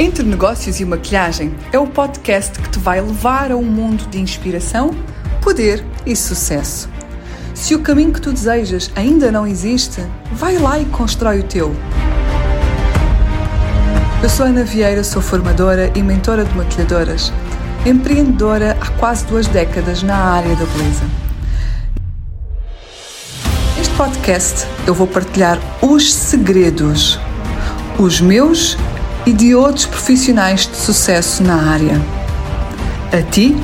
Entre Negócios e Maquilhagem é o podcast que te vai levar a um mundo de inspiração, poder e sucesso. Se o caminho que tu desejas ainda não existe, vai lá e constrói o teu. Eu sou Ana Vieira, sou formadora e mentora de maquilhadoras, empreendedora há quase duas décadas na área da beleza. Neste podcast eu vou partilhar os segredos, os meus e de outros profissionais de sucesso na área. A ti,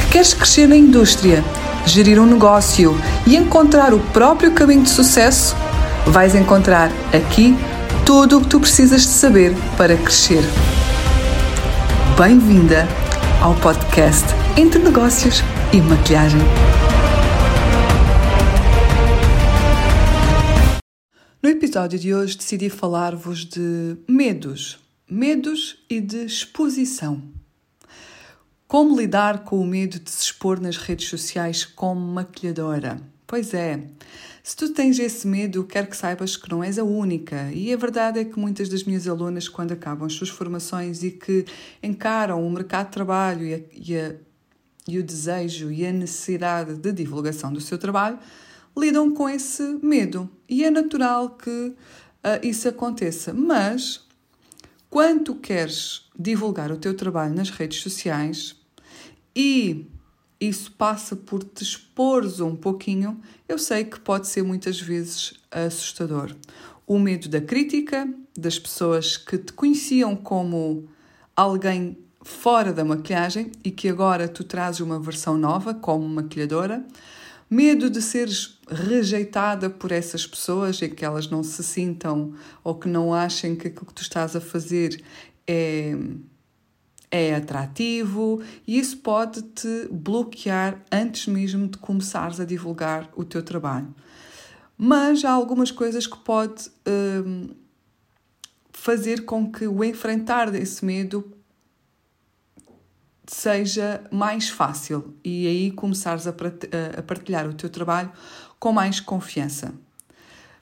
que queres crescer na indústria, gerir um negócio e encontrar o próprio caminho de sucesso, vais encontrar aqui tudo o que tu precisas de saber para crescer. Bem-vinda ao podcast Entre Negócios e Maquilhagem. No episódio de hoje decidi falar-vos de medos, medos e de exposição. Como lidar com o medo de se expor nas redes sociais como maquilhadora? Pois é, se tu tens esse medo, quero que saibas que não és a única. E a verdade é que muitas das minhas alunas, quando acabam as suas formações e que encaram o mercado de trabalho e, a, e, a, e o desejo e a necessidade de divulgação do seu trabalho, lidam com esse medo. E é natural que uh, isso aconteça. Mas, quando tu queres divulgar o teu trabalho nas redes sociais e isso passa por te expores um pouquinho, eu sei que pode ser muitas vezes assustador. O medo da crítica, das pessoas que te conheciam como alguém fora da maquilhagem e que agora tu trazes uma versão nova como maquilhadora. Medo de seres rejeitada por essas pessoas e que elas não se sintam ou que não achem que aquilo que tu estás a fazer é é atrativo e isso pode te bloquear antes mesmo de começares a divulgar o teu trabalho. Mas há algumas coisas que pode hum, fazer com que o enfrentar desse medo seja mais fácil e aí começares a partilhar o teu trabalho com mais confiança.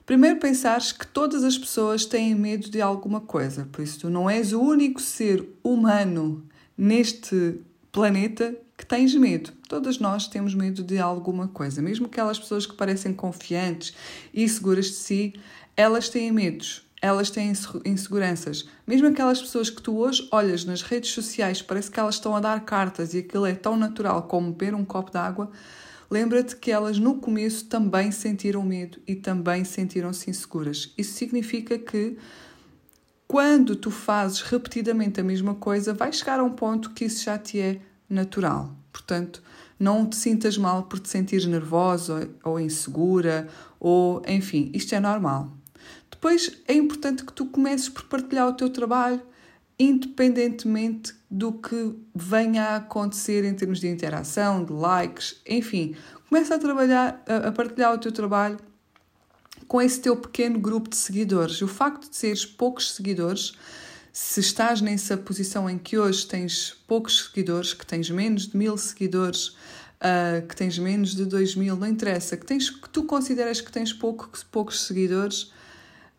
Primeiro pensares que todas as pessoas têm medo de alguma coisa, por isso tu não és o único ser humano neste planeta que tens medo. Todas nós temos medo de alguma coisa, mesmo aquelas pessoas que parecem confiantes e seguras de si, elas têm medos, elas têm inseguranças. Mesmo aquelas pessoas que tu hoje olhas nas redes sociais, parece que elas estão a dar cartas e aquilo é tão natural como beber um copo de água Lembra-te que elas no começo também sentiram medo e também sentiram-se inseguras. Isso significa que quando tu fazes repetidamente a mesma coisa, vai chegar a um ponto que isso já te é natural. Portanto, não te sintas mal por te sentir nervosa ou insegura, ou enfim, isto é normal. Depois é importante que tu comeces por partilhar o teu trabalho, independentemente do que venha a acontecer em termos de interação, de likes, enfim, começa a trabalhar, a, partilhar o teu trabalho com esse teu pequeno grupo de seguidores. O facto de seres poucos seguidores, se estás nessa posição em que hoje tens poucos seguidores, que tens menos de mil seguidores, uh, que tens menos de dois mil, não interessa, que, tens, que tu consideras que tens pouco, poucos seguidores,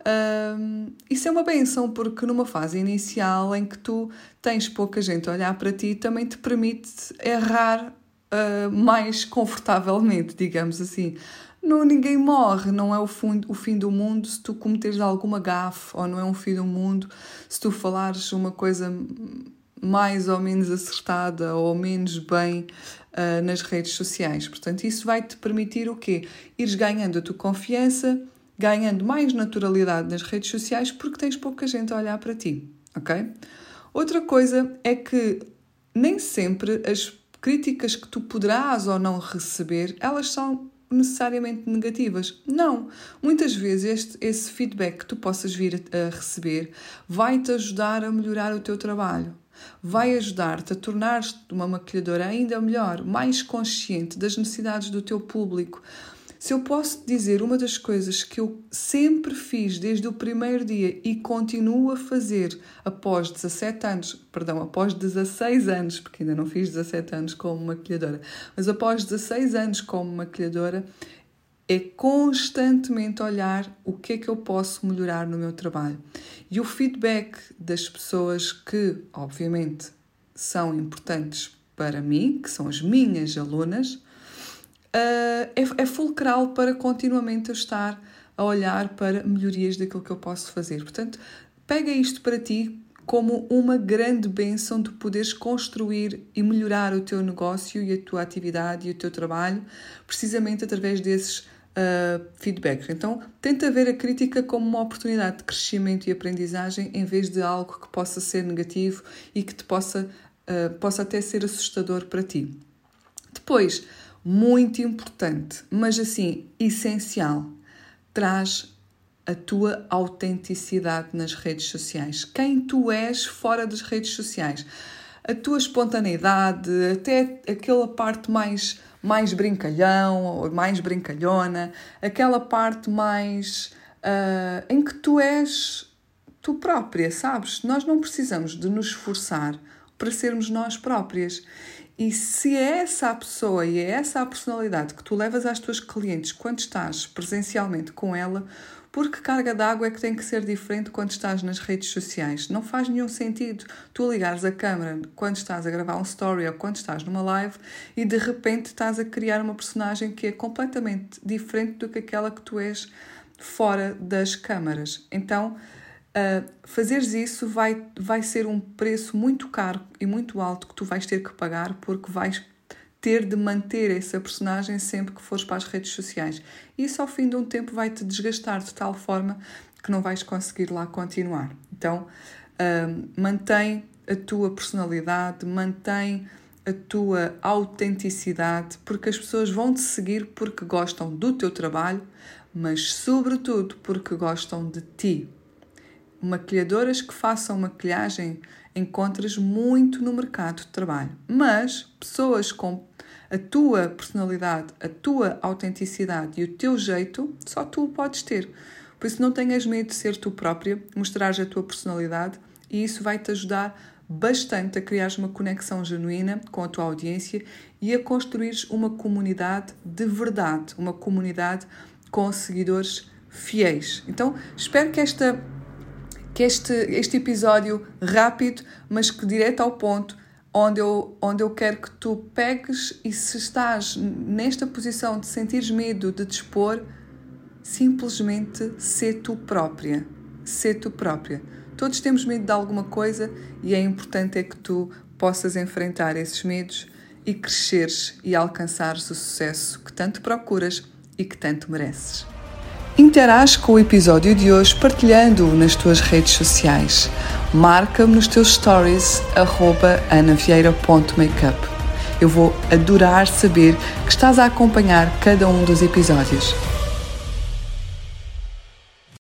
um, isso é uma benção, porque numa fase inicial em que tu tens pouca gente a olhar para ti, também te permite errar uh, mais confortavelmente, digamos assim. Não, ninguém morre, não é o, fundo, o fim do mundo se tu cometeres alguma gafe, ou não é um fim do mundo se tu falares uma coisa mais ou menos acertada ou menos bem uh, nas redes sociais. Portanto, isso vai te permitir o quê? Ires ganhando a tua confiança ganhando mais naturalidade nas redes sociais porque tens pouca gente a olhar para ti, ok? Outra coisa é que nem sempre as críticas que tu poderás ou não receber, elas são necessariamente negativas. Não. Muitas vezes este, esse feedback que tu possas vir a receber vai-te ajudar a melhorar o teu trabalho. Vai ajudar-te a tornar-te uma maquilhadora ainda melhor, mais consciente das necessidades do teu público, se eu posso dizer uma das coisas que eu sempre fiz desde o primeiro dia e continuo a fazer após 17 anos, perdão, após 16 anos, porque ainda não fiz 17 anos como maquilhadora, mas após 16 anos como maquilhadora, é constantemente olhar o que é que eu posso melhorar no meu trabalho. E o feedback das pessoas que, obviamente, são importantes para mim, que são as minhas alunas, é, é fulcral para continuamente eu estar a olhar para melhorias daquilo que eu posso fazer. Portanto, pega isto para ti como uma grande benção de poderes construir e melhorar o teu negócio e a tua atividade e o teu trabalho, precisamente através desses uh, feedbacks. Então, tenta ver a crítica como uma oportunidade de crescimento e aprendizagem em vez de algo que possa ser negativo e que te possa, uh, possa até ser assustador para ti. Depois, muito importante, mas assim, essencial, traz a tua autenticidade nas redes sociais. Quem tu és fora das redes sociais. A tua espontaneidade, até aquela parte mais, mais brincalhão ou mais brincalhona, aquela parte mais uh, em que tu és tu própria, sabes? Nós não precisamos de nos esforçar para sermos nós próprias. E se é essa a pessoa e é essa a personalidade que tu levas às tuas clientes quando estás presencialmente com ela, porque carga d'água é que tem que ser diferente quando estás nas redes sociais? Não faz nenhum sentido tu ligares a câmera quando estás a gravar um story ou quando estás numa live e de repente estás a criar uma personagem que é completamente diferente do que aquela que tu és fora das câmaras. Então, uh, fazeres isso vai, vai ser um preço muito caro e muito alto que tu vais ter que pagar porque vais ter de manter essa personagem sempre que fores para as redes sociais. Isso ao fim de um tempo vai te desgastar de tal forma que não vais conseguir lá continuar. Então, uh, mantém a tua personalidade, mantém a tua autenticidade, porque as pessoas vão te seguir porque gostam do teu trabalho, mas sobretudo porque gostam de ti. Maquilhadoras que façam maquilhagem encontras muito no mercado de trabalho, mas pessoas com a tua personalidade, a tua autenticidade e o teu jeito, só tu o podes ter. Por isso, não tenhas medo de ser tu própria, mostrares a tua personalidade e isso vai te ajudar bastante a criar uma conexão genuína com a tua audiência e a construir uma comunidade de verdade, uma comunidade com seguidores fiéis. Então, espero que esta que este, este episódio rápido, mas que direto ao ponto, onde eu, onde eu quero que tu pegues e se estás nesta posição de sentires medo de te expor, simplesmente sê tu própria. Sê tu própria. Todos temos medo de alguma coisa e é importante é que tu possas enfrentar esses medos e cresceres e alcançares o sucesso que tanto procuras e que tanto mereces. Interage com o episódio de hoje partilhando-o nas tuas redes sociais. Marca-me nos teus stories anavieira.makeup. Eu vou adorar saber que estás a acompanhar cada um dos episódios.